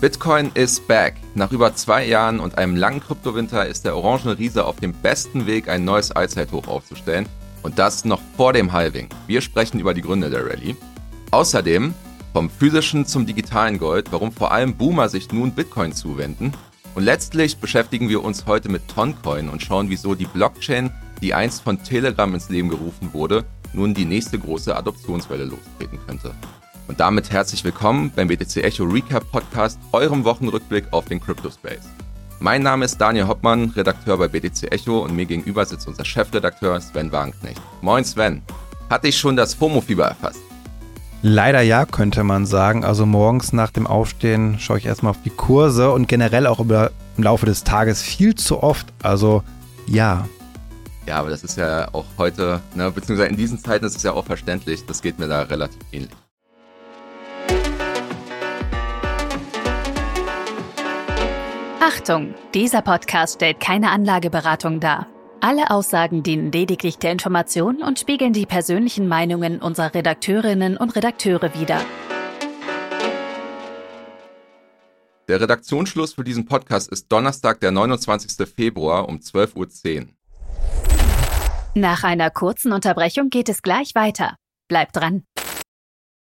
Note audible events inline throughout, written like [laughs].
Bitcoin is back. Nach über zwei Jahren und einem langen Kryptowinter ist der Orangene Riese auf dem besten Weg, ein neues Allzeithoch aufzustellen. Und das noch vor dem Halving. Wir sprechen über die Gründe der Rallye. Außerdem vom physischen zum digitalen Gold, warum vor allem Boomer sich nun Bitcoin zuwenden. Und letztlich beschäftigen wir uns heute mit Toncoin und schauen, wieso die Blockchain, die einst von Telegram ins Leben gerufen wurde, nun die nächste große Adoptionswelle lostreten könnte. Und damit herzlich willkommen beim BTC Echo Recap Podcast, eurem Wochenrückblick auf den Crypto Space. Mein Name ist Daniel Hoppmann, Redakteur bei BTC Echo und mir gegenüber sitzt unser Chefredakteur Sven Wagenknecht. Moin Sven, hatte ich schon das FOMO-Fieber erfasst? Leider ja, könnte man sagen. Also morgens nach dem Aufstehen schaue ich erstmal auf die Kurse und generell auch über, im Laufe des Tages viel zu oft. Also ja. Ja, aber das ist ja auch heute, ne, beziehungsweise in diesen Zeiten ist es ja auch verständlich. Das geht mir da relativ ähnlich. Achtung, dieser Podcast stellt keine Anlageberatung dar. Alle Aussagen dienen lediglich der Information und spiegeln die persönlichen Meinungen unserer Redakteurinnen und Redakteure wider. Der Redaktionsschluss für diesen Podcast ist Donnerstag, der 29. Februar um 12.10 Uhr. Nach einer kurzen Unterbrechung geht es gleich weiter. Bleibt dran.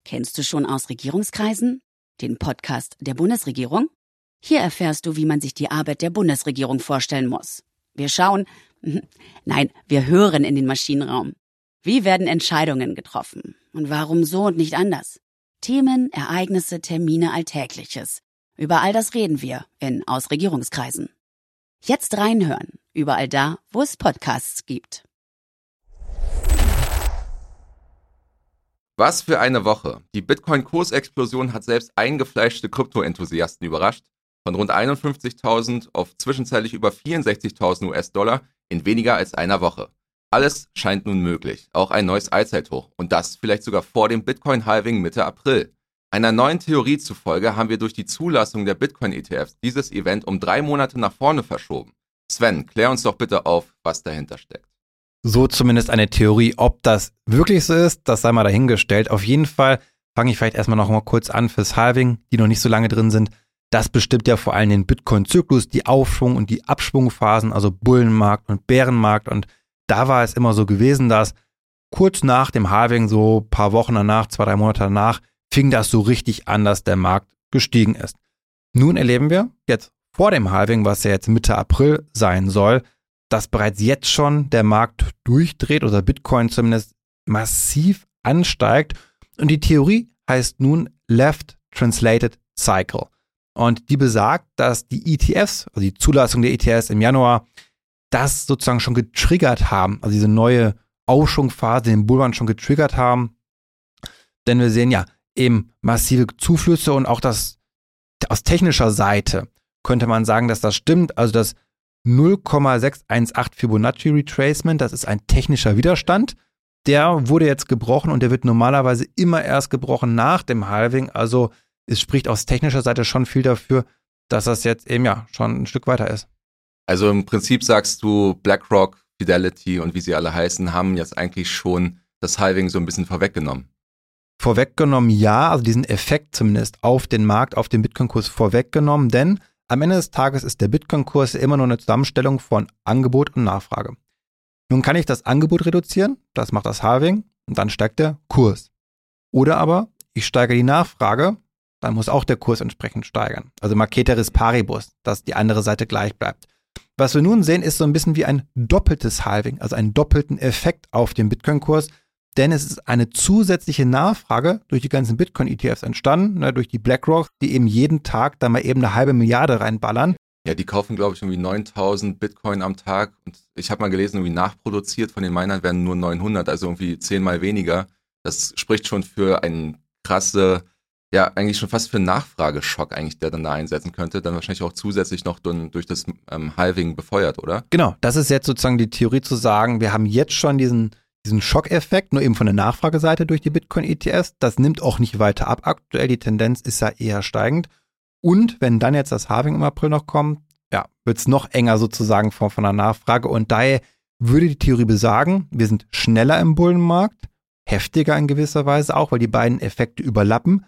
Kennst du schon aus Regierungskreisen? Den Podcast der Bundesregierung? Hier erfährst du, wie man sich die Arbeit der Bundesregierung vorstellen muss. Wir schauen, [laughs] nein, wir hören in den Maschinenraum. Wie werden Entscheidungen getroffen? Und warum so und nicht anders? Themen, Ereignisse, Termine, Alltägliches. Über all das reden wir in Ausregierungskreisen. Jetzt reinhören, überall da, wo es Podcasts gibt. Was für eine Woche. Die Bitcoin-Kursexplosion hat selbst eingefleischte Krypto-Enthusiasten überrascht von rund 51.000 auf zwischenzeitlich über 64.000 US-Dollar in weniger als einer Woche. Alles scheint nun möglich, auch ein neues Allzeithoch und das vielleicht sogar vor dem Bitcoin-Halving Mitte April. Einer neuen Theorie zufolge haben wir durch die Zulassung der Bitcoin-ETFs dieses Event um drei Monate nach vorne verschoben. Sven, klär uns doch bitte auf, was dahinter steckt. So zumindest eine Theorie. Ob das wirklich so ist, das sei mal dahingestellt. Auf jeden Fall fange ich vielleicht erstmal noch mal kurz an fürs Halving, die noch nicht so lange drin sind. Das bestimmt ja vor allem den Bitcoin-Zyklus, die Aufschwung- und die Abschwungphasen, also Bullenmarkt und Bärenmarkt. Und da war es immer so gewesen, dass kurz nach dem Halving, so ein paar Wochen danach, zwei, drei Monate danach, fing das so richtig an, dass der Markt gestiegen ist. Nun erleben wir jetzt vor dem Halving, was ja jetzt Mitte April sein soll, dass bereits jetzt schon der Markt durchdreht oder Bitcoin zumindest massiv ansteigt. Und die Theorie heißt nun Left Translated Cycle. Und die besagt, dass die ETFs, also die Zulassung der ETFs im Januar, das sozusagen schon getriggert haben, also diese neue Aufschwungphase, den Bullrun schon getriggert haben. Denn wir sehen ja eben massive Zuflüsse und auch das aus technischer Seite könnte man sagen, dass das stimmt. Also das 0,618 Fibonacci Retracement, das ist ein technischer Widerstand. Der wurde jetzt gebrochen und der wird normalerweise immer erst gebrochen nach dem Halving. Also es spricht aus technischer Seite schon viel dafür, dass das jetzt eben ja schon ein Stück weiter ist. Also im Prinzip sagst du, BlackRock, Fidelity und wie sie alle heißen, haben jetzt eigentlich schon das Halving so ein bisschen vorweggenommen. Vorweggenommen ja, also diesen Effekt zumindest auf den Markt, auf den Bitcoin-Kurs vorweggenommen, denn am Ende des Tages ist der Bitcoin-Kurs immer nur eine Zusammenstellung von Angebot und Nachfrage. Nun kann ich das Angebot reduzieren, das macht das Halving und dann steigt der Kurs. Oder aber ich steige die Nachfrage dann muss auch der Kurs entsprechend steigern. Also Marketeris Paribus, dass die andere Seite gleich bleibt. Was wir nun sehen, ist so ein bisschen wie ein doppeltes Halving, also einen doppelten Effekt auf den Bitcoin-Kurs, denn es ist eine zusätzliche Nachfrage durch die ganzen Bitcoin-ETFs entstanden, ne, durch die BlackRock, die eben jeden Tag da mal eben eine halbe Milliarde reinballern. Ja, die kaufen, glaube ich, irgendwie 9000 Bitcoin am Tag. Und ich habe mal gelesen, irgendwie nachproduziert von den Minern werden nur 900, also irgendwie zehnmal weniger. Das spricht schon für eine krasse ja eigentlich schon fast für einen Nachfrageschock eigentlich, der dann da einsetzen könnte, dann wahrscheinlich auch zusätzlich noch durch das ähm, Halving befeuert, oder? Genau, das ist jetzt sozusagen die Theorie zu sagen, wir haben jetzt schon diesen, diesen Schockeffekt, nur eben von der Nachfrageseite durch die Bitcoin-ETFs. Das nimmt auch nicht weiter ab. Aktuell die Tendenz ist ja eher steigend. Und wenn dann jetzt das Halving im April noch kommt, ja, wird es noch enger sozusagen von, von der Nachfrage. Und daher würde die Theorie besagen, wir sind schneller im Bullenmarkt, heftiger in gewisser Weise auch, weil die beiden Effekte überlappen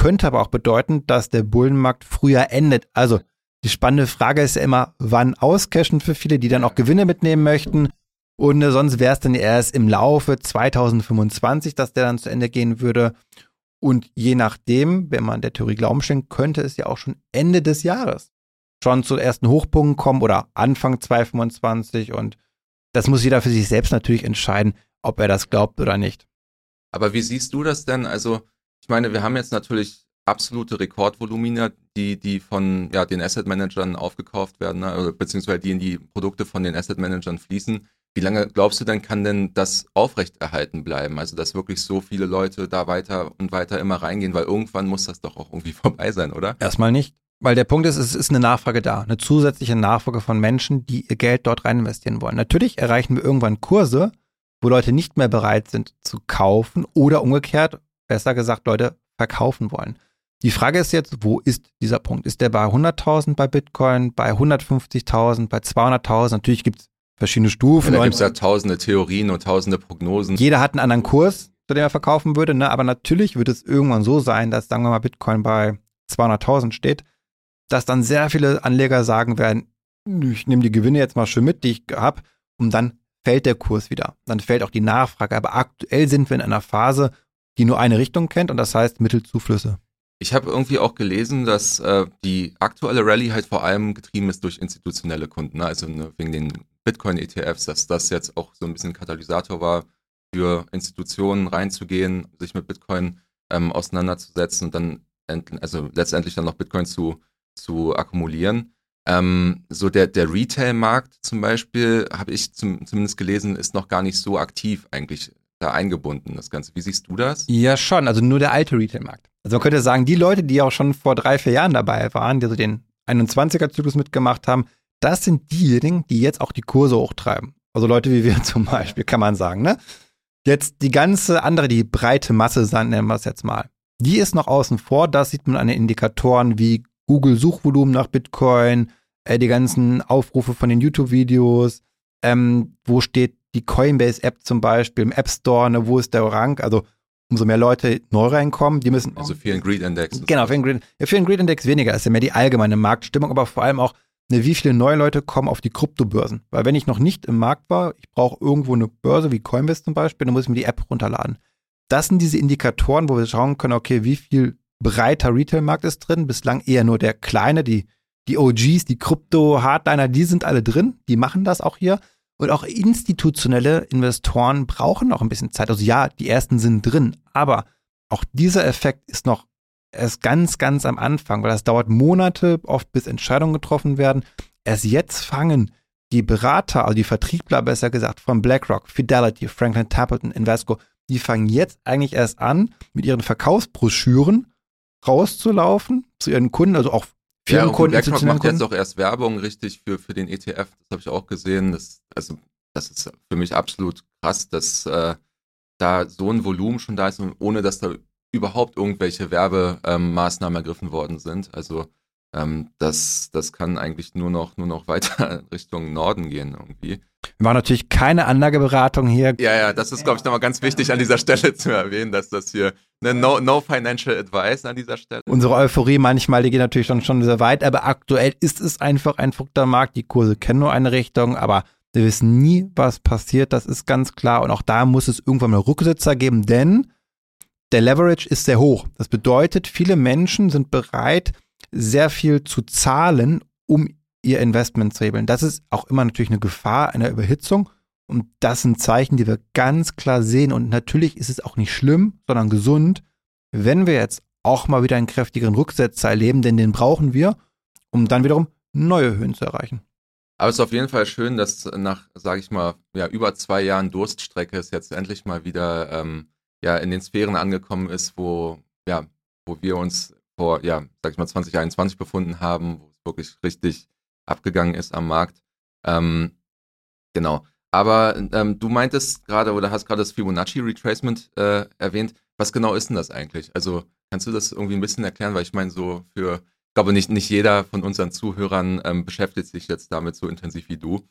könnte aber auch bedeuten, dass der Bullenmarkt früher endet. Also die spannende Frage ist ja immer, wann auscashen für viele, die dann auch Gewinne mitnehmen möchten. Und äh, sonst wäre es dann erst im Laufe 2025, dass der dann zu Ende gehen würde. Und je nachdem, wenn man der Theorie Glauben schenkt, könnte es ja auch schon Ende des Jahres schon zu ersten Hochpunkten kommen oder Anfang 2025. Und das muss jeder für sich selbst natürlich entscheiden, ob er das glaubt oder nicht. Aber wie siehst du das denn? Also, ich meine, wir haben jetzt natürlich absolute Rekordvolumina, die, die von ja, den Asset Managern aufgekauft werden, ne? beziehungsweise die in die Produkte von den Asset Managern fließen. Wie lange glaubst du denn, kann denn das aufrechterhalten bleiben? Also, dass wirklich so viele Leute da weiter und weiter immer reingehen, weil irgendwann muss das doch auch irgendwie [laughs] vorbei sein, oder? Erstmal nicht. Weil der Punkt ist, es ist eine Nachfrage da, eine zusätzliche Nachfrage von Menschen, die ihr Geld dort rein investieren wollen. Natürlich erreichen wir irgendwann Kurse, wo Leute nicht mehr bereit sind zu kaufen oder umgekehrt, besser gesagt, Leute verkaufen wollen. Die Frage ist jetzt, wo ist dieser Punkt? Ist der bei 100.000 bei Bitcoin, bei 150.000, bei 200.000? Natürlich gibt es verschiedene Stufen. Ja, da gibt es ja tausende Theorien und tausende Prognosen. Jeder hat einen anderen Kurs, zu dem er verkaufen würde, ne? aber natürlich wird es irgendwann so sein, dass, sagen wir mal, Bitcoin bei 200.000 steht, dass dann sehr viele Anleger sagen werden, ich nehme die Gewinne jetzt mal schön mit, die ich habe, und dann fällt der Kurs wieder. Dann fällt auch die Nachfrage. Aber aktuell sind wir in einer Phase, die nur eine Richtung kennt und das heißt Mittelzuflüsse. Ich habe irgendwie auch gelesen, dass äh, die aktuelle Rallye halt vor allem getrieben ist durch institutionelle Kunden, ne? also ne, wegen den Bitcoin-ETFs, dass das jetzt auch so ein bisschen Katalysator war, für Institutionen reinzugehen, sich mit Bitcoin ähm, auseinanderzusetzen und dann also letztendlich dann noch Bitcoin zu, zu akkumulieren. Ähm, so der, der Retail-Markt zum Beispiel, habe ich zum, zumindest gelesen, ist noch gar nicht so aktiv eigentlich da eingebunden, das Ganze. Wie siehst du das? Ja, schon. Also nur der alte Retail-Markt. Also man könnte sagen, die Leute, die auch schon vor drei, vier Jahren dabei waren, die so den 21er-Zyklus mitgemacht haben, das sind diejenigen, die jetzt auch die Kurse hochtreiben. Also Leute wie wir [laughs] zum Beispiel, kann man sagen, ne? Jetzt die ganze andere, die breite Masse, nennen wir es jetzt mal. Die ist noch außen vor. Das sieht man an den Indikatoren wie Google-Suchvolumen nach Bitcoin, äh, die ganzen Aufrufe von den YouTube-Videos, ähm, wo steht die Coinbase-App zum Beispiel im App Store, ne, wo ist der Rang? Also umso mehr Leute neu reinkommen, die müssen. Also für den Greed Index. Genau, für den Greed, ja, für den Greed Index weniger, ist ja mehr die allgemeine Marktstimmung, aber vor allem auch, ne, wie viele neue Leute kommen auf die Kryptobörsen. Weil wenn ich noch nicht im Markt war, ich brauche irgendwo eine Börse wie Coinbase zum Beispiel, dann muss ich mir die App runterladen. Das sind diese Indikatoren, wo wir schauen können, okay, wie viel breiter Retail-Markt ist drin, bislang eher nur der kleine, die, die OGs, die Krypto-Hardliner, die sind alle drin, die machen das auch hier. Und auch institutionelle Investoren brauchen noch ein bisschen Zeit. Also ja, die ersten sind drin, aber auch dieser Effekt ist noch erst ganz, ganz am Anfang, weil das dauert Monate, oft bis Entscheidungen getroffen werden. Erst jetzt fangen die Berater, also die Vertriebler besser gesagt, von BlackRock, Fidelity, Franklin Templeton, Invesco, die fangen jetzt eigentlich erst an, mit ihren Verkaufsbroschüren rauszulaufen zu ihren Kunden, also auch Firmenkunden. Ja, BlackRock macht jetzt auch erst Werbung richtig für, für den ETF, das habe ich auch gesehen. Das, also, das ist für mich absolut krass, dass äh, da so ein Volumen schon da ist, ohne dass da überhaupt irgendwelche Werbemaßnahmen ergriffen worden sind. Also ähm, das, das kann eigentlich nur noch, nur noch weiter [laughs] Richtung Norden gehen irgendwie. War natürlich keine Anlageberatung hier. Ja, ja, das ist, glaube ich, nochmal ganz wichtig an dieser Stelle zu erwähnen, dass das hier ne, no, no financial advice an dieser Stelle. Unsere Euphorie manchmal, die geht natürlich schon, schon sehr weit, aber aktuell ist es einfach ein verrückter Markt. Die Kurse kennen nur eine Richtung, aber wir wissen nie, was passiert, das ist ganz klar. Und auch da muss es irgendwann mal Rücksetzer geben, denn der Leverage ist sehr hoch. Das bedeutet, viele Menschen sind bereit, sehr viel zu zahlen, um ihr Investment hebeln. Das ist auch immer natürlich eine Gefahr einer Überhitzung. Und das sind Zeichen, die wir ganz klar sehen. Und natürlich ist es auch nicht schlimm, sondern gesund, wenn wir jetzt auch mal wieder einen kräftigeren Rücksetzer erleben, denn den brauchen wir, um dann wiederum neue Höhen zu erreichen. Aber es ist auf jeden Fall schön, dass nach, sage ich mal, ja, über zwei Jahren Durststrecke es jetzt endlich mal wieder ähm, ja, in den Sphären angekommen ist, wo, ja, wo wir uns vor, ja, sag ich mal, 2021 befunden haben, wo es wirklich richtig abgegangen ist am Markt. Ähm, genau. Aber ähm, du meintest gerade oder hast gerade das Fibonacci Retracement äh, erwähnt. Was genau ist denn das eigentlich? Also kannst du das irgendwie ein bisschen erklären? Weil ich meine, so für, ich glaube, nicht, nicht jeder von unseren Zuhörern ähm, beschäftigt sich jetzt damit so intensiv wie du.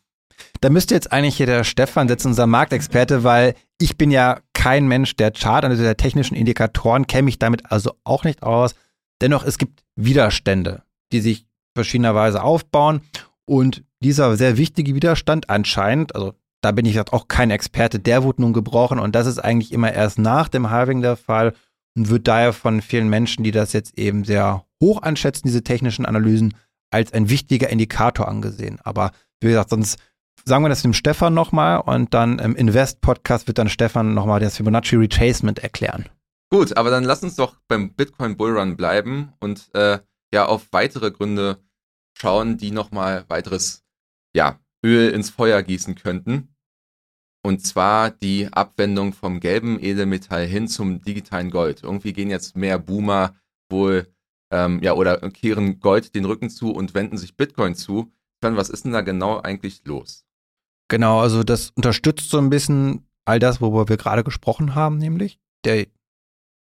Da müsste jetzt eigentlich hier der Stefan sitzen, unser Marktexperte, weil ich bin ja kein Mensch der Chart, also der technischen Indikatoren, kenne ich damit also auch nicht aus. Dennoch, es gibt Widerstände, die sich verschiedenerweise aufbauen. Und dieser sehr wichtige Widerstand anscheinend, also da bin ich auch kein Experte, der wurde nun gebrochen und das ist eigentlich immer erst nach dem Halving der Fall und wird daher von vielen Menschen, die das jetzt eben sehr hoch anschätzen, diese technischen Analysen, als ein wichtiger Indikator angesehen. Aber wie gesagt, sonst sagen wir das dem Stefan nochmal und dann im Invest-Podcast wird dann Stefan nochmal das Fibonacci Retracement erklären. Gut, aber dann lass uns doch beim Bitcoin Bullrun bleiben und äh, ja auf weitere Gründe schauen, die nochmal weiteres ja, Öl ins Feuer gießen könnten. Und zwar die Abwendung vom gelben Edelmetall hin zum digitalen Gold. Irgendwie gehen jetzt mehr Boomer wohl, ähm, ja, oder kehren Gold den Rücken zu und wenden sich Bitcoin zu. Was ist denn da genau eigentlich los? Genau, also das unterstützt so ein bisschen all das, worüber wir gerade gesprochen haben, nämlich der,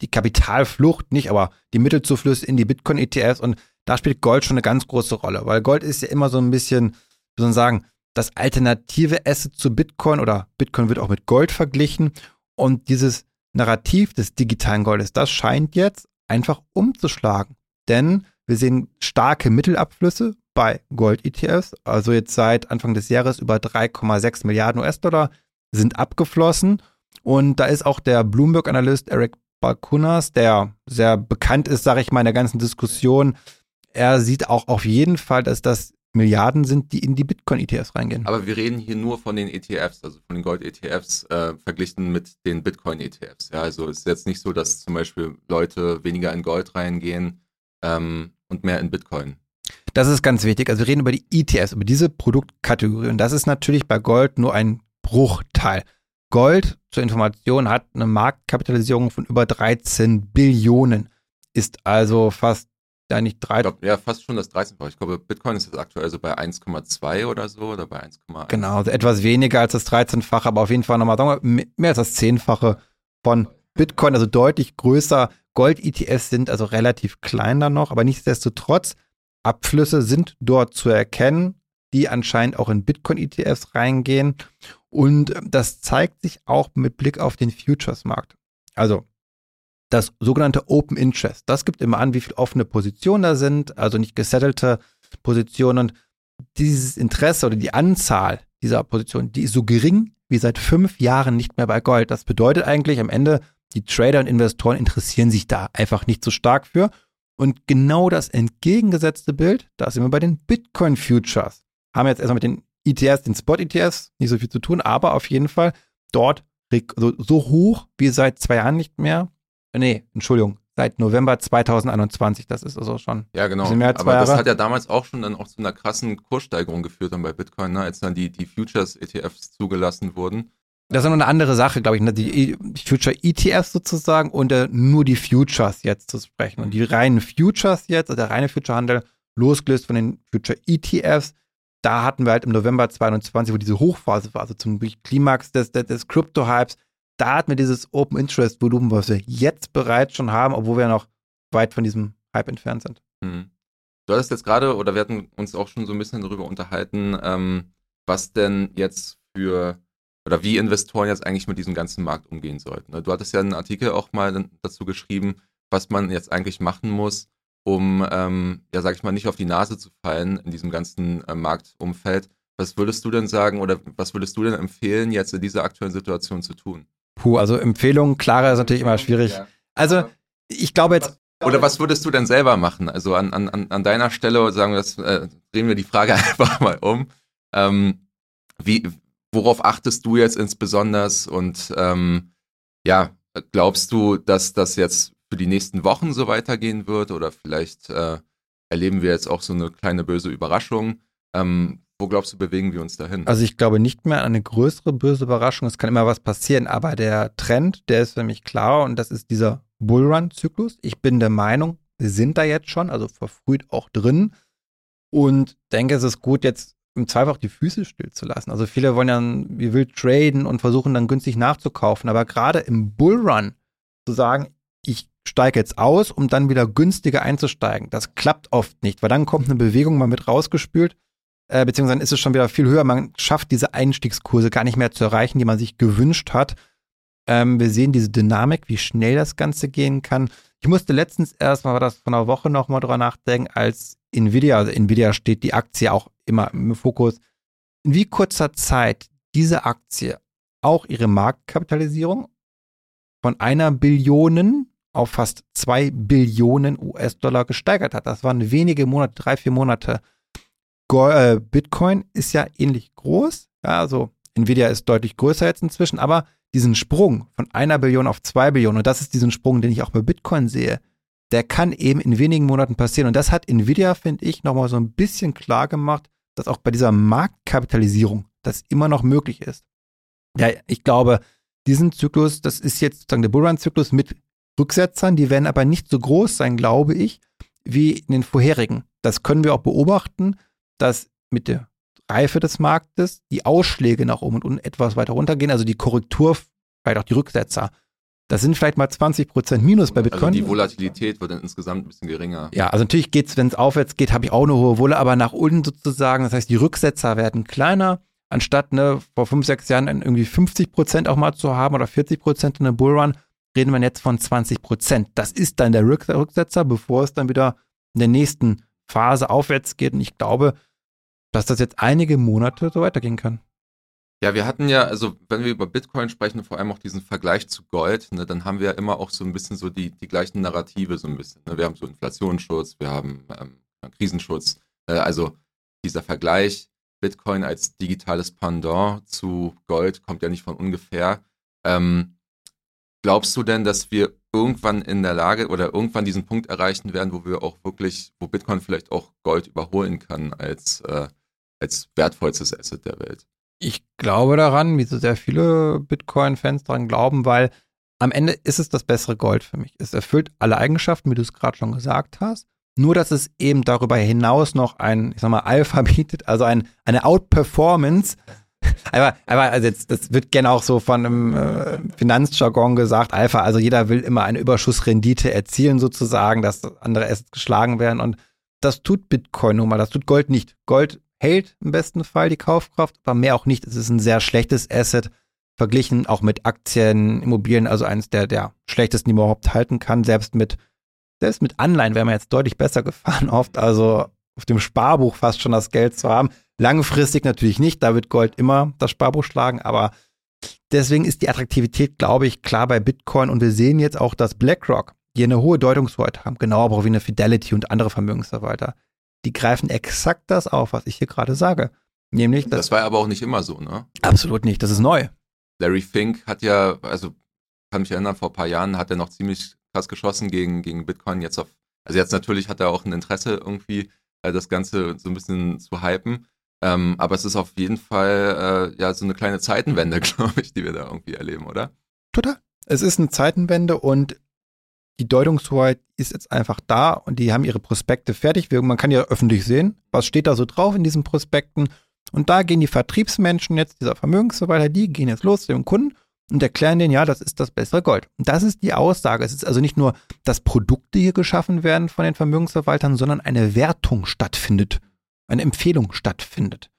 die Kapitalflucht nicht, aber die Mittelzuflüsse in die Bitcoin-ETFs und da spielt Gold schon eine ganz große Rolle, weil Gold ist ja immer so ein bisschen, wie soll man sagen, das alternative Asset zu Bitcoin oder Bitcoin wird auch mit Gold verglichen und dieses Narrativ des digitalen Goldes, das scheint jetzt einfach umzuschlagen, denn wir sehen starke Mittelabflüsse bei Gold-ETFs, also jetzt seit Anfang des Jahres über 3,6 Milliarden US-Dollar sind abgeflossen. Und da ist auch der Bloomberg-Analyst Eric Balkunas, der sehr bekannt ist, sage ich mal, in der ganzen Diskussion. Er sieht auch auf jeden Fall, dass das Milliarden sind, die in die Bitcoin-ETFs reingehen. Aber wir reden hier nur von den ETFs, also von den Gold-ETFs äh, verglichen mit den Bitcoin-ETFs. Ja, also es ist jetzt nicht so, dass zum Beispiel Leute weniger in Gold reingehen ähm, und mehr in Bitcoin. Das ist ganz wichtig. Also wir reden über die ETFs, über diese Produktkategorie. Und das ist natürlich bei Gold nur ein Bruchteil. Gold, zur Information, hat eine Marktkapitalisierung von über 13 Billionen. Ist also fast ja nicht drei. Glaub, ja, fast schon das 13 Ich glaube, Bitcoin ist jetzt aktuell so bei 1,2 oder so oder bei 1,1. Genau, also etwas weniger als das 13-fache, aber auf jeden Fall nochmal sagen wir, mehr als das 10-fache von Bitcoin, also deutlich größer. Gold-ETFs sind also relativ klein dann noch, aber nichtsdestotrotz Abflüsse sind dort zu erkennen, die anscheinend auch in Bitcoin-ETFs reingehen. Und das zeigt sich auch mit Blick auf den Futures-Markt. Also das sogenannte Open Interest. Das gibt immer an, wie viele offene Positionen da sind, also nicht gesettelte Positionen. Und dieses Interesse oder die Anzahl dieser Positionen, die ist so gering wie seit fünf Jahren nicht mehr bei Gold. Das bedeutet eigentlich am Ende, die Trader und Investoren interessieren sich da einfach nicht so stark für. Und genau das entgegengesetzte Bild, da sind wir bei den Bitcoin Futures. Haben jetzt erstmal mit den ETFs, den Spot-ETFs, nicht so viel zu tun, aber auf jeden Fall dort also so hoch wie seit zwei Jahren nicht mehr. Nee, Entschuldigung, seit November 2021. Das ist also schon. Ja, genau. Mehr als Aber Jahre. das hat ja damals auch schon dann auch zu einer krassen Kurssteigerung geführt dann bei Bitcoin, ne? als dann die, die Futures-ETFs zugelassen wurden. Das ist noch eine andere Sache, glaube ich, ne? die Future ETFs sozusagen und äh, nur die Futures jetzt zu sprechen. Und die reinen Futures jetzt, also der reine Future-Handel, losgelöst von den Future ETFs, da hatten wir halt im November 2021, wo diese Hochphase war, also zum Klimax des, des, des Crypto-Hypes, da hatten wir dieses Open Interest Volumen, was wir jetzt bereits schon haben, obwohl wir noch weit von diesem Hype entfernt sind. Mhm. Du hattest jetzt gerade, oder wir hatten uns auch schon so ein bisschen darüber unterhalten, ähm, was denn jetzt für oder wie Investoren jetzt eigentlich mit diesem ganzen Markt umgehen sollten. Du hattest ja einen Artikel auch mal dazu geschrieben, was man jetzt eigentlich machen muss, um, ähm, ja, sag ich mal, nicht auf die Nase zu fallen in diesem ganzen äh, Marktumfeld. Was würdest du denn sagen oder was würdest du denn empfehlen, jetzt in dieser aktuellen Situation zu tun? Puh, also Empfehlungen, klarer ist natürlich immer schwierig. Also, ich glaube jetzt. Oder was würdest du denn selber machen? Also an, an, an deiner Stelle, sagen wir das, äh, drehen wir die Frage [laughs] einfach mal um. Ähm, wie, worauf achtest du jetzt insbesondere und ähm, ja, glaubst du, dass das jetzt für die nächsten Wochen so weitergehen wird oder vielleicht äh, erleben wir jetzt auch so eine kleine böse Überraschung? Ähm, wo glaubst du, bewegen wir uns dahin? Also ich glaube nicht mehr an eine größere böse Überraschung. Es kann immer was passieren, aber der Trend, der ist für mich klar und das ist dieser Bullrun-Zyklus. Ich bin der Meinung, wir sind da jetzt schon, also verfrüht auch drin und denke, es ist gut, jetzt im Zweifel auch die Füße stillzulassen. Also viele wollen ja wie wild traden und versuchen dann günstig nachzukaufen. Aber gerade im Bullrun zu sagen, ich steige jetzt aus, um dann wieder günstiger einzusteigen, das klappt oft nicht, weil dann kommt eine Bewegung mal mit rausgespült, äh, beziehungsweise ist es schon wieder viel höher. Man schafft diese Einstiegskurse gar nicht mehr zu erreichen, die man sich gewünscht hat. Ähm, wir sehen diese Dynamik, wie schnell das Ganze gehen kann. Ich musste letztens erst mal, war das von einer Woche noch mal drüber nachdenken, als Nvidia, also Nvidia steht die Aktie auch immer im Fokus, in wie kurzer Zeit diese Aktie auch ihre Marktkapitalisierung von einer Billion auf fast zwei Billionen US-Dollar gesteigert hat. Das waren wenige Monate, drei, vier Monate. Äh, Bitcoin ist ja ähnlich groß. Ja, also Nvidia ist deutlich größer jetzt inzwischen, aber diesen Sprung von einer Billion auf zwei Billionen, und das ist diesen Sprung, den ich auch bei Bitcoin sehe, der kann eben in wenigen Monaten passieren. Und das hat Nvidia, finde ich, nochmal so ein bisschen klar gemacht, dass auch bei dieser Marktkapitalisierung das immer noch möglich ist. Ja, ich glaube, diesen Zyklus, das ist jetzt sozusagen der Bullrun-Zyklus mit Rücksetzern, die werden aber nicht so groß sein, glaube ich, wie in den vorherigen. Das können wir auch beobachten, dass mit der Reife des Marktes die Ausschläge nach oben und unten etwas weiter runtergehen, also die Korrektur, vielleicht auch die Rücksetzer. Das sind vielleicht mal 20% Minus bei Bitcoin. Also die Volatilität wird dann insgesamt ein bisschen geringer. Ja, also natürlich geht's, wenn es aufwärts geht, habe ich auch eine hohe Wolle, aber nach unten sozusagen, das heißt, die Rücksetzer werden kleiner, anstatt ne, vor fünf, sechs Jahren irgendwie 50% auch mal zu haben oder 40% in einem Bullrun, reden wir jetzt von 20%. Das ist dann der Rücksetzer, bevor es dann wieder in der nächsten Phase aufwärts geht. Und ich glaube, dass das jetzt einige Monate so weitergehen kann. Ja, wir hatten ja, also wenn wir über Bitcoin sprechen, vor allem auch diesen Vergleich zu Gold, ne, dann haben wir ja immer auch so ein bisschen so die, die gleichen Narrative so ein bisschen. Ne? Wir haben so Inflationsschutz, wir haben ähm, Krisenschutz. Äh, also dieser Vergleich Bitcoin als digitales Pendant zu Gold kommt ja nicht von ungefähr. Ähm, glaubst du denn, dass wir irgendwann in der Lage oder irgendwann diesen Punkt erreichen werden, wo wir auch wirklich, wo Bitcoin vielleicht auch Gold überholen kann als, äh, als wertvollstes Asset der Welt? Ich glaube daran, wie so sehr viele Bitcoin-Fans daran glauben, weil am Ende ist es das bessere Gold für mich. Es erfüllt alle Eigenschaften, wie du es gerade schon gesagt hast. Nur, dass es eben darüber hinaus noch ein, ich sag mal, Alpha [laughs] bietet, also ein, eine Outperformance. [laughs] Aber, aber also jetzt, das wird gerne auch so von einem äh, Finanzjargon gesagt, Alpha, also jeder will immer eine Überschussrendite erzielen sozusagen, dass andere Assets geschlagen werden und das tut Bitcoin nun mal, das tut Gold nicht. Gold hält im besten Fall die Kaufkraft, aber mehr auch nicht. Es ist ein sehr schlechtes Asset, verglichen auch mit Aktien, Immobilien, also eines der, der schlechtesten, die man überhaupt halten kann. Selbst mit, selbst mit Anleihen wäre man jetzt deutlich besser [laughs] gefahren oft, also auf dem Sparbuch fast schon das Geld zu haben. Langfristig natürlich nicht, da wird Gold immer das Sparbuch schlagen, aber deswegen ist die Attraktivität, glaube ich, klar bei Bitcoin und wir sehen jetzt auch, dass BlackRock, die eine hohe Deutungshoheit haben, genau aber auch wie eine Fidelity und andere Vermögensverwalter, die greifen exakt das auf, was ich hier gerade sage. Nämlich, das war aber auch nicht immer so, ne? Absolut nicht, das ist neu. Larry Fink hat ja, also kann mich erinnern, vor ein paar Jahren hat er noch ziemlich krass geschossen gegen, gegen Bitcoin. Jetzt auf, also jetzt natürlich hat er auch ein Interesse irgendwie, äh, das Ganze so ein bisschen zu hypen. Ähm, aber es ist auf jeden Fall äh, ja so eine kleine Zeitenwende, [laughs] glaube ich, die wir da irgendwie erleben, oder? Total. Es ist eine Zeitenwende und die Deutungshoheit ist jetzt einfach da und die haben ihre Prospekte fertig. Man kann ja öffentlich sehen, was steht da so drauf in diesen Prospekten. Und da gehen die Vertriebsmenschen jetzt, dieser Vermögensverwalter, die gehen jetzt los zu dem Kunden und erklären denen, ja, das ist das bessere Gold. Und das ist die Aussage. Es ist also nicht nur, dass Produkte hier geschaffen werden von den Vermögensverwaltern, sondern eine Wertung stattfindet, eine Empfehlung stattfindet.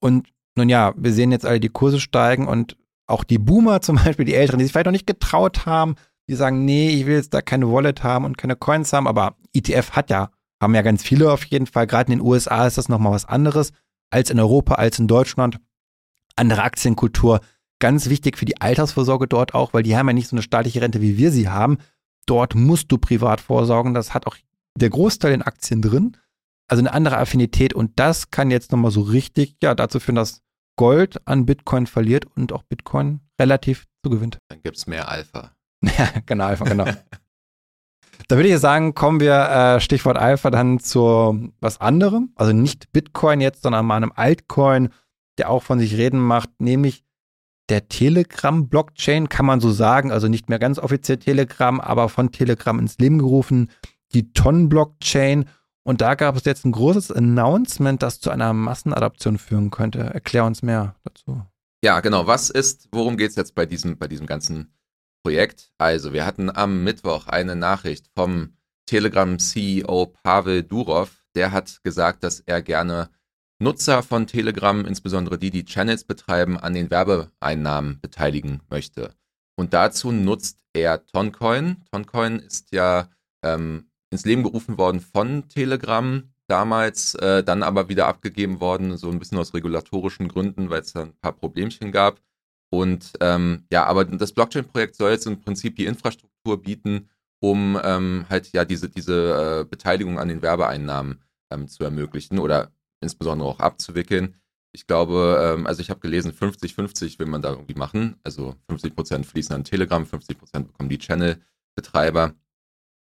Und nun ja, wir sehen jetzt alle die Kurse steigen und auch die Boomer [laughs] zum Beispiel, die Älteren, die sich vielleicht noch nicht getraut haben, die sagen, nee, ich will jetzt da keine Wallet haben und keine Coins haben, aber ETF hat ja, haben ja ganz viele auf jeden Fall. Gerade in den USA ist das nochmal was anderes als in Europa, als in Deutschland. Andere Aktienkultur, ganz wichtig für die Altersvorsorge dort auch, weil die haben ja nicht so eine staatliche Rente, wie wir sie haben. Dort musst du privat vorsorgen. Das hat auch der Großteil in Aktien drin. Also eine andere Affinität und das kann jetzt nochmal so richtig, ja, dazu führen, dass Gold an Bitcoin verliert und auch Bitcoin relativ zugewinnt. Dann gibt es mehr Alpha. [laughs] Ja, genau, Alpha, genau. da würde ich sagen, kommen wir, äh, Stichwort Alpha, dann zu was anderem. Also nicht Bitcoin jetzt, sondern mal einem Altcoin, der auch von sich reden macht, nämlich der Telegram-Blockchain, kann man so sagen. Also nicht mehr ganz offiziell Telegram, aber von Telegram ins Leben gerufen. Die Ton-Blockchain. Und da gab es jetzt ein großes Announcement, das zu einer Massenadaption führen könnte. Erklär uns mehr dazu. Ja, genau. Was ist, worum geht es jetzt bei diesem, bei diesem ganzen Projekt. Also, wir hatten am Mittwoch eine Nachricht vom Telegram-CEO Pavel Durov. Der hat gesagt, dass er gerne Nutzer von Telegram, insbesondere die, die Channels betreiben, an den Werbeeinnahmen beteiligen möchte. und dazu nutzt er Toncoin. Toncoin ist ja ähm, ins Leben gerufen worden von Telegram damals, äh, dann aber wieder abgegeben worden, so ein bisschen aus regulatorischen Gründen, weil es da ein paar Problemchen gab. Und ähm, ja, aber das Blockchain-Projekt soll jetzt im Prinzip die Infrastruktur bieten, um ähm, halt ja diese, diese äh, Beteiligung an den Werbeeinnahmen ähm, zu ermöglichen oder insbesondere auch abzuwickeln. Ich glaube, ähm, also ich habe gelesen, 50-50 will man da irgendwie machen. Also 50% fließen an Telegram, 50% bekommen die Channel-Betreiber.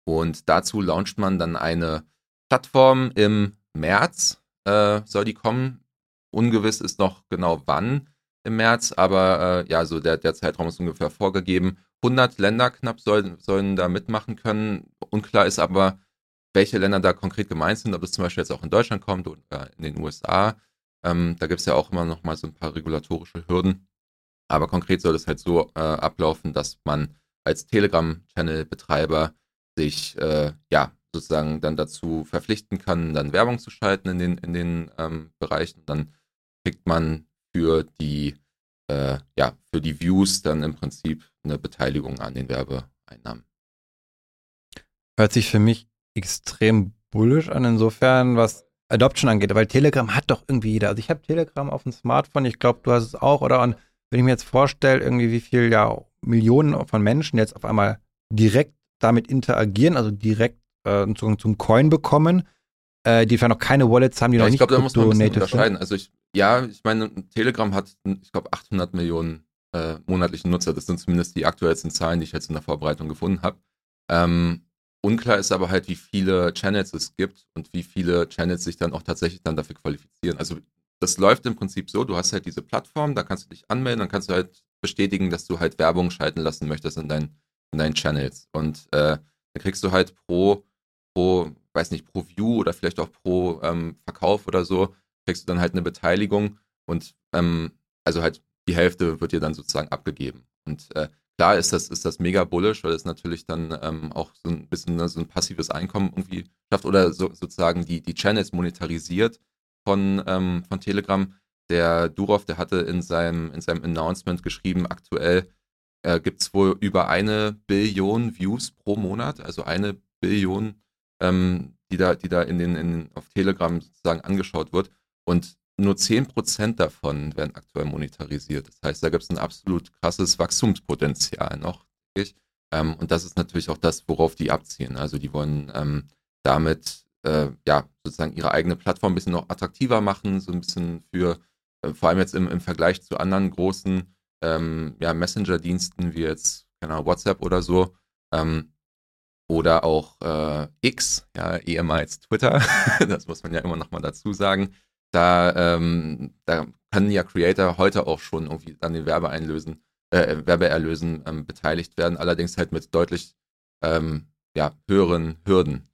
Und dazu launcht man dann eine Plattform im März äh, soll die kommen. Ungewiss ist noch genau wann im März, aber äh, ja, so der, der Zeitraum ist ungefähr vorgegeben. 100 Länder knapp sollen, sollen da mitmachen können. Unklar ist aber, welche Länder da konkret gemeint sind, ob es zum Beispiel jetzt auch in Deutschland kommt oder in den USA. Ähm, da gibt es ja auch immer noch mal so ein paar regulatorische Hürden. Aber konkret soll es halt so äh, ablaufen, dass man als Telegram-Channel-Betreiber sich äh, ja sozusagen dann dazu verpflichten kann, dann Werbung zu schalten in den, in den ähm, Bereichen. Dann kriegt man für die, äh, ja, für die Views dann im Prinzip eine Beteiligung an den Werbeeinnahmen. Hört sich für mich extrem bullish an, insofern, was Adoption angeht, weil Telegram hat doch irgendwie jeder. Also ich habe Telegram auf dem Smartphone, ich glaube, du hast es auch, oder? Und wenn ich mir jetzt vorstelle, irgendwie wie viel ja Millionen von Menschen jetzt auf einmal direkt damit interagieren, also direkt äh, Zugang zum Coin bekommen, äh, die vielleicht noch keine Wallets haben, die ja, noch ich nicht glaube, da muss man ein bisschen unterscheiden. Also ich, ja, ich meine, Telegram hat, ich glaube, 800 Millionen äh, monatliche Nutzer. Das sind zumindest die aktuellsten Zahlen, die ich jetzt in der Vorbereitung gefunden habe. Ähm, unklar ist aber halt, wie viele Channels es gibt und wie viele Channels sich dann auch tatsächlich dann dafür qualifizieren. Also das läuft im Prinzip so, du hast halt diese Plattform, da kannst du dich anmelden, dann kannst du halt bestätigen, dass du halt Werbung schalten lassen möchtest in, dein, in deinen Channels. Und äh, dann kriegst du halt pro pro, weiß nicht, pro View oder vielleicht auch pro ähm, Verkauf oder so, kriegst du dann halt eine Beteiligung und ähm, also halt die Hälfte wird dir dann sozusagen abgegeben. Und äh, klar ist das, ist das mega bullish, weil es natürlich dann ähm, auch so ein bisschen ne, so ein passives Einkommen irgendwie schafft oder so, sozusagen die, die Channels monetarisiert von, ähm, von Telegram. Der Durov, der hatte in seinem, in seinem Announcement geschrieben, aktuell äh, gibt es wohl über eine Billion Views pro Monat, also eine Billion ähm, die da, die da in den, in, auf Telegram sozusagen angeschaut wird. Und nur 10% davon werden aktuell monetarisiert. Das heißt, da gibt es ein absolut krasses Wachstumspotenzial noch. Ähm, und das ist natürlich auch das, worauf die abziehen. Also die wollen ähm, damit äh, ja sozusagen ihre eigene Plattform ein bisschen noch attraktiver machen, so ein bisschen für, äh, vor allem jetzt im, im Vergleich zu anderen großen ähm, ja, Messenger-Diensten wie jetzt, keine Ahnung, WhatsApp oder so, ähm, oder auch äh, X, ja, ehemals Twitter, [laughs] das muss man ja immer noch mal dazu sagen. Da, ähm, da können ja Creator heute auch schon irgendwie an den Werbeeinlösen, äh, Werbeerlösen ähm, beteiligt werden, allerdings halt mit deutlich ähm, ja, höheren Hürden.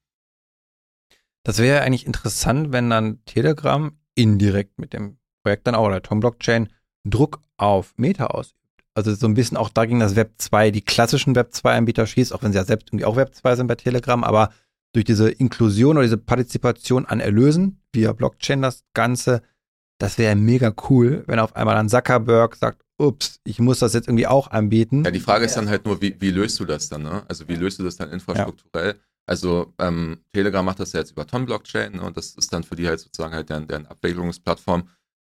Das wäre eigentlich interessant, wenn dann Telegram indirekt mit dem Projekt dann auch oder Tom Blockchain Druck auf Meta ausübt also so ein bisschen auch dagegen, dass Web 2 die klassischen Web 2-Anbieter schießt, auch wenn sie ja selbst irgendwie auch Web 2 sind bei Telegram, aber durch diese Inklusion oder diese Partizipation an Erlösen via Blockchain das Ganze, das wäre mega cool, wenn auf einmal dann Zuckerberg sagt, ups, ich muss das jetzt irgendwie auch anbieten. Ja, die Frage ist dann halt nur, wie, wie löst du das dann, ne? Also wie löst du das dann infrastrukturell? Ja. Also ähm, Telegram macht das ja jetzt über Ton-Blockchain ne? und das ist dann für die halt sozusagen halt deren, deren Abwicklungsplattform.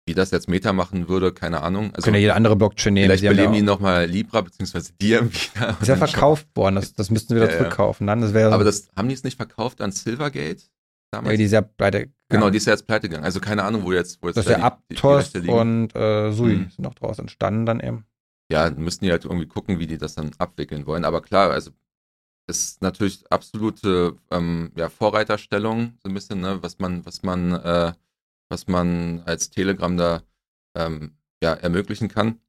Wie das jetzt Meta machen würde, keine Ahnung. Also, Können ja jede andere Blockchain nehmen. Vielleicht beleben die nochmal Libra bzw. Diem wieder. Ist ja verkauft worden, das, das müssten wir wieder ja, zurückkaufen. Dann, das Aber das haben die es nicht verkauft an Silvergate? Damals? Ja, die ist ja pleite gegangen. Genau, die ist ja jetzt pleite gegangen. Also keine Ahnung, wo jetzt, wo jetzt das ist ja Aptos und äh, Sui hm. sind noch draus entstanden dann eben. Ja, müssten die halt irgendwie gucken, wie die das dann abwickeln wollen. Aber klar, also ist natürlich absolute ähm, ja, Vorreiterstellung, so ein bisschen, ne, was man, was man äh, was man als Telegram da ähm, ja, ermöglichen kann.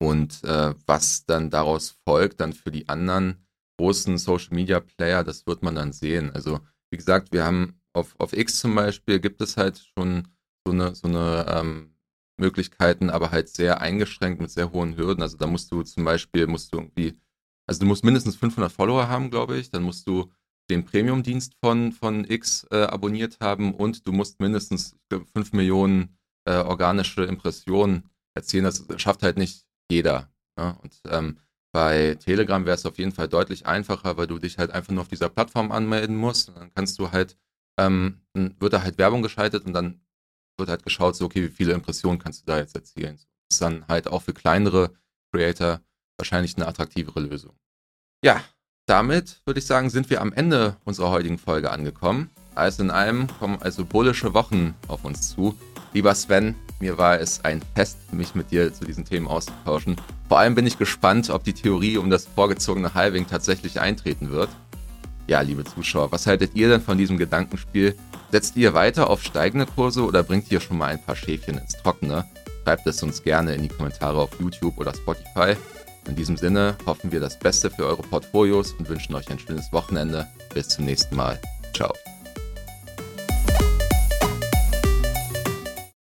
Und äh, was dann daraus folgt, dann für die anderen großen Social Media Player, das wird man dann sehen. Also, wie gesagt, wir haben auf, auf X zum Beispiel gibt es halt schon so eine, so eine ähm, Möglichkeiten, aber halt sehr eingeschränkt mit sehr hohen Hürden. Also da musst du zum Beispiel, musst du irgendwie, also du musst mindestens 500 Follower haben, glaube ich. Dann musst du den Premium-Dienst von, von X äh, abonniert haben und du musst mindestens 5 Millionen äh, organische Impressionen erzielen. Das schafft halt nicht jeder. Ne? Und ähm, Bei Telegram wäre es auf jeden Fall deutlich einfacher, weil du dich halt einfach nur auf dieser Plattform anmelden musst. Und dann kannst du halt, ähm, dann wird da halt Werbung geschaltet und dann wird halt geschaut, so, okay, wie viele Impressionen kannst du da jetzt erzielen. Das ist dann halt auch für kleinere Creator wahrscheinlich eine attraktivere Lösung. Ja, damit würde ich sagen, sind wir am Ende unserer heutigen Folge angekommen. Alles in allem kommen also bullische Wochen auf uns zu. Lieber Sven, mir war es ein Fest, mich mit dir zu diesen Themen auszutauschen. Vor allem bin ich gespannt, ob die Theorie um das vorgezogene Halving tatsächlich eintreten wird. Ja, liebe Zuschauer, was haltet ihr denn von diesem Gedankenspiel? Setzt ihr weiter auf steigende Kurse oder bringt ihr schon mal ein paar Schäfchen ins Trockene? Schreibt es uns gerne in die Kommentare auf YouTube oder Spotify. In diesem Sinne hoffen wir das Beste für eure Portfolios und wünschen euch ein schönes Wochenende. Bis zum nächsten Mal. Ciao.